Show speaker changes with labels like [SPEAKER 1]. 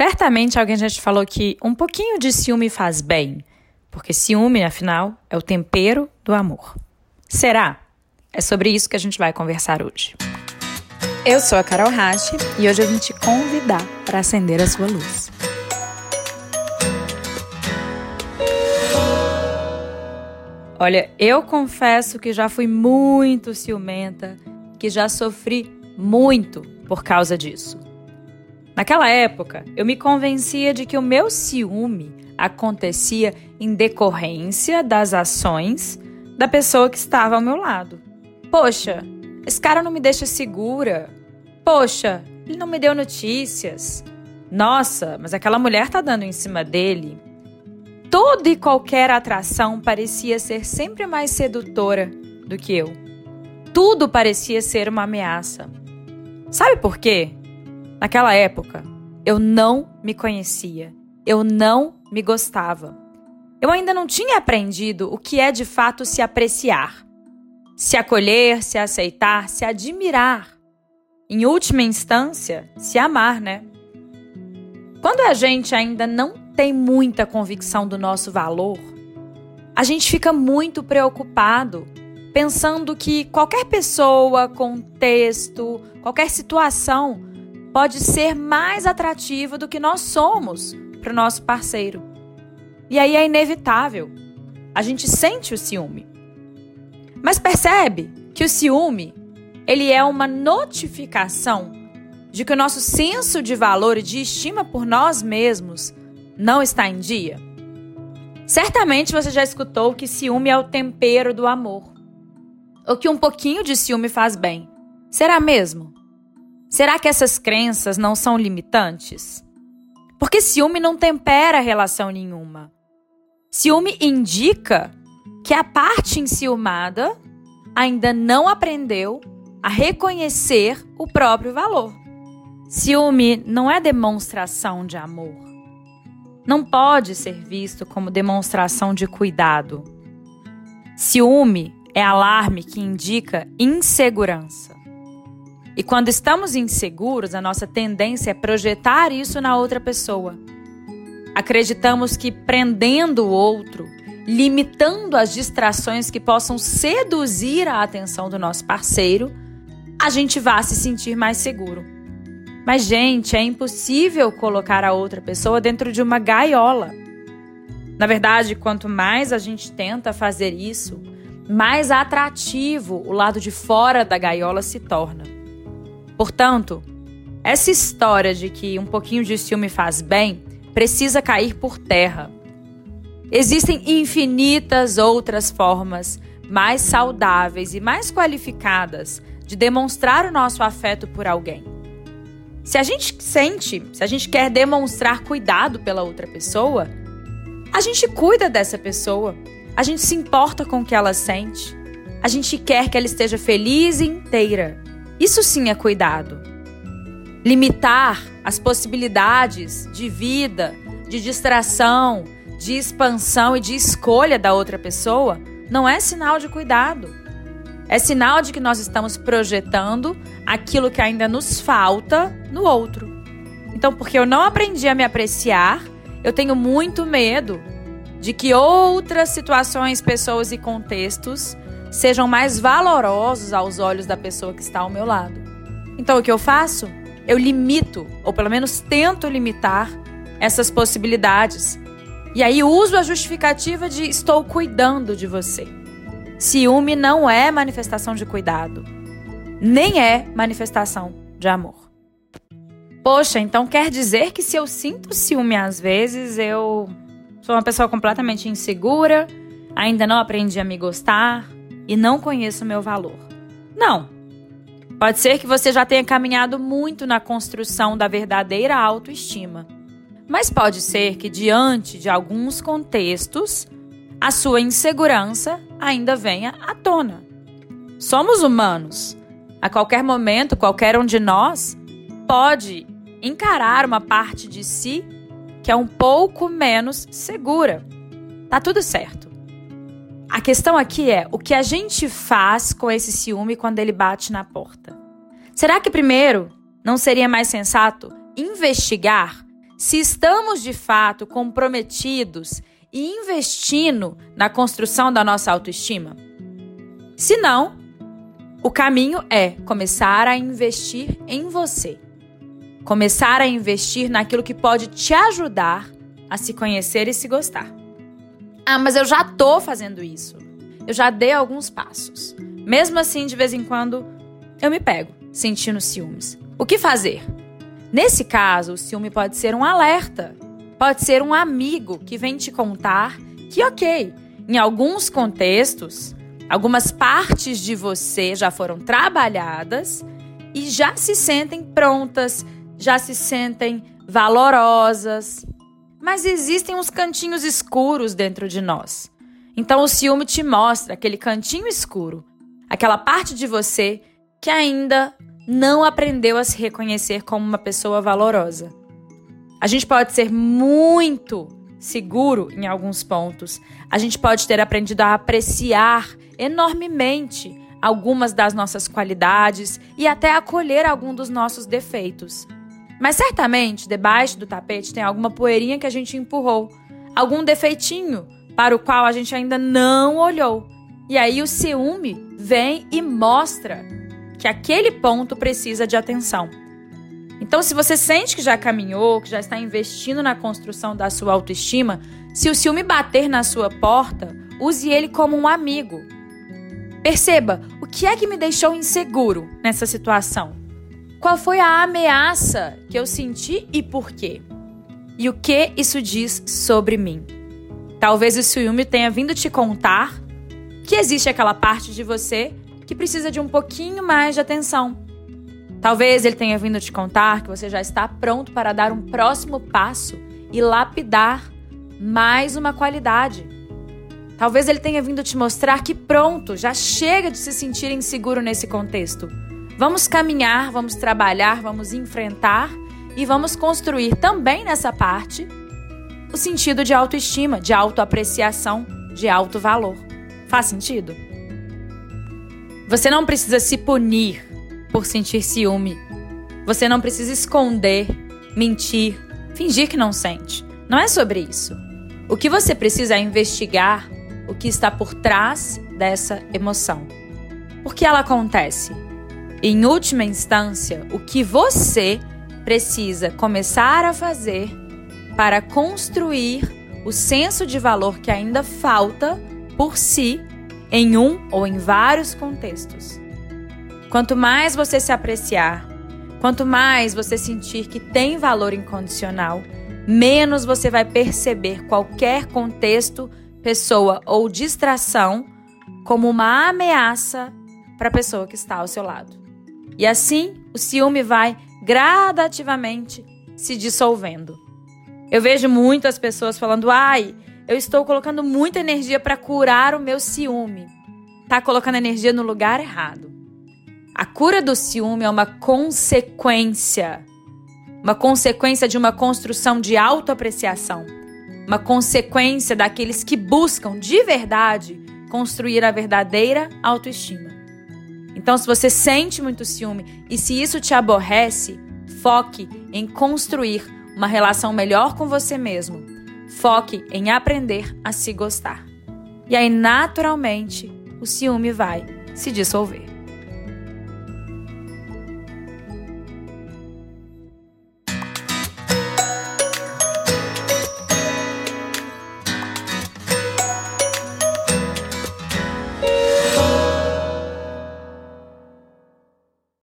[SPEAKER 1] Certamente alguém já te falou que um pouquinho de ciúme faz bem, porque ciúme, afinal, é o tempero do amor. Será? É sobre isso que a gente vai conversar hoje. Eu sou a Carol Rache e hoje eu vim te convidar para acender a sua luz. Olha, eu confesso que já fui muito ciumenta, que já sofri muito por causa disso. Naquela época, eu me convencia de que o meu ciúme acontecia em decorrência das ações da pessoa que estava ao meu lado. Poxa, esse cara não me deixa segura. Poxa, ele não me deu notícias. Nossa, mas aquela mulher tá dando em cima dele. Toda e qualquer atração parecia ser sempre mais sedutora do que eu. Tudo parecia ser uma ameaça. Sabe por quê? Naquela época, eu não me conhecia, eu não me gostava. Eu ainda não tinha aprendido o que é de fato se apreciar, se acolher, se aceitar, se admirar. Em última instância, se amar, né? Quando a gente ainda não tem muita convicção do nosso valor, a gente fica muito preocupado, pensando que qualquer pessoa, contexto, qualquer situação pode ser mais atrativa do que nós somos para o nosso parceiro. E aí é inevitável. A gente sente o ciúme. Mas percebe que o ciúme, ele é uma notificação de que o nosso senso de valor e de estima por nós mesmos não está em dia? Certamente você já escutou que ciúme é o tempero do amor. Ou que um pouquinho de ciúme faz bem. Será mesmo? Será que essas crenças não são limitantes? Porque ciúme não tempera relação nenhuma. Ciúme indica que a parte enciumada ainda não aprendeu a reconhecer o próprio valor. Ciúme não é demonstração de amor. Não pode ser visto como demonstração de cuidado. Ciúme é alarme que indica insegurança. E quando estamos inseguros, a nossa tendência é projetar isso na outra pessoa. Acreditamos que prendendo o outro, limitando as distrações que possam seduzir a atenção do nosso parceiro, a gente vai se sentir mais seguro. Mas, gente, é impossível colocar a outra pessoa dentro de uma gaiola. Na verdade, quanto mais a gente tenta fazer isso, mais atrativo o lado de fora da gaiola se torna. Portanto, essa história de que um pouquinho de ciúme faz bem precisa cair por terra. Existem infinitas outras formas mais saudáveis e mais qualificadas de demonstrar o nosso afeto por alguém. Se a gente sente, se a gente quer demonstrar cuidado pela outra pessoa, a gente cuida dessa pessoa, a gente se importa com o que ela sente, a gente quer que ela esteja feliz e inteira. Isso sim é cuidado. Limitar as possibilidades de vida, de distração, de expansão e de escolha da outra pessoa não é sinal de cuidado. É sinal de que nós estamos projetando aquilo que ainda nos falta no outro. Então, porque eu não aprendi a me apreciar, eu tenho muito medo de que outras situações, pessoas e contextos sejam mais valorosos aos olhos da pessoa que está ao meu lado. Então o que eu faço? Eu limito, ou pelo menos tento limitar, essas possibilidades. E aí uso a justificativa de estou cuidando de você. Ciúme não é manifestação de cuidado, nem é manifestação de amor. Poxa, então quer dizer que se eu sinto ciúme às vezes, eu sou uma pessoa completamente insegura, ainda não aprendi a me gostar, e não conheço o meu valor. Não. Pode ser que você já tenha caminhado muito na construção da verdadeira autoestima. Mas pode ser que, diante de alguns contextos, a sua insegurança ainda venha à tona. Somos humanos. A qualquer momento, qualquer um de nós pode encarar uma parte de si que é um pouco menos segura. Tá tudo certo. A questão aqui é o que a gente faz com esse ciúme quando ele bate na porta. Será que primeiro não seria mais sensato investigar se estamos de fato comprometidos e investindo na construção da nossa autoestima? Se não, o caminho é começar a investir em você. Começar a investir naquilo que pode te ajudar a se conhecer e se gostar. Ah, mas eu já tô fazendo isso. Eu já dei alguns passos. Mesmo assim, de vez em quando, eu me pego sentindo ciúmes. O que fazer? Nesse caso, o ciúme pode ser um alerta. Pode ser um amigo que vem te contar que, ok, em alguns contextos, Algumas partes de você já foram trabalhadas e já se sentem prontas, já se sentem valorosas. Mas existem uns cantinhos escuros dentro de nós. Então o ciúme te mostra aquele cantinho escuro, aquela parte de você que ainda não aprendeu a se reconhecer como uma pessoa valorosa. A gente pode ser muito seguro em alguns pontos. A gente pode ter aprendido a apreciar enormemente algumas das nossas qualidades e até acolher algum dos nossos defeitos. Mas certamente, debaixo do tapete tem alguma poeirinha que a gente empurrou, algum defeitinho para o qual a gente ainda não olhou. E aí o ciúme vem e mostra que aquele ponto precisa de atenção. Então, se você sente que já caminhou, que já está investindo na construção da sua autoestima, se o ciúme bater na sua porta, use ele como um amigo, Perceba o que é que me deixou inseguro nessa situação. Qual foi a ameaça que eu senti e por quê? E o que isso diz sobre mim? Talvez o ciúme tenha vindo te contar que existe aquela parte de você que precisa de um pouquinho mais de atenção. Talvez ele tenha vindo te contar que você já está pronto para dar um próximo passo e lapidar mais uma qualidade Talvez ele tenha vindo te mostrar que pronto, já chega de se sentir inseguro nesse contexto. Vamos caminhar, vamos trabalhar, vamos enfrentar e vamos construir também nessa parte o sentido de autoestima, de autoapreciação, de alto valor. Faz sentido? Você não precisa se punir por sentir ciúme. Você não precisa esconder, mentir, fingir que não sente. Não é sobre isso. O que você precisa é investigar o que está por trás dessa emoção. Por que ela acontece? Em última instância, o que você precisa começar a fazer para construir o senso de valor que ainda falta por si em um ou em vários contextos. Quanto mais você se apreciar, quanto mais você sentir que tem valor incondicional, menos você vai perceber qualquer contexto pessoa ou distração como uma ameaça para a pessoa que está ao seu lado. E assim, o ciúme vai gradativamente se dissolvendo. Eu vejo muitas pessoas falando: "Ai, eu estou colocando muita energia para curar o meu ciúme". Tá colocando energia no lugar errado. A cura do ciúme é uma consequência, uma consequência de uma construção de autoapreciação uma consequência daqueles que buscam de verdade construir a verdadeira autoestima. Então, se você sente muito ciúme e se isso te aborrece, foque em construir uma relação melhor com você mesmo. Foque em aprender a se gostar. E aí, naturalmente, o ciúme vai se dissolver.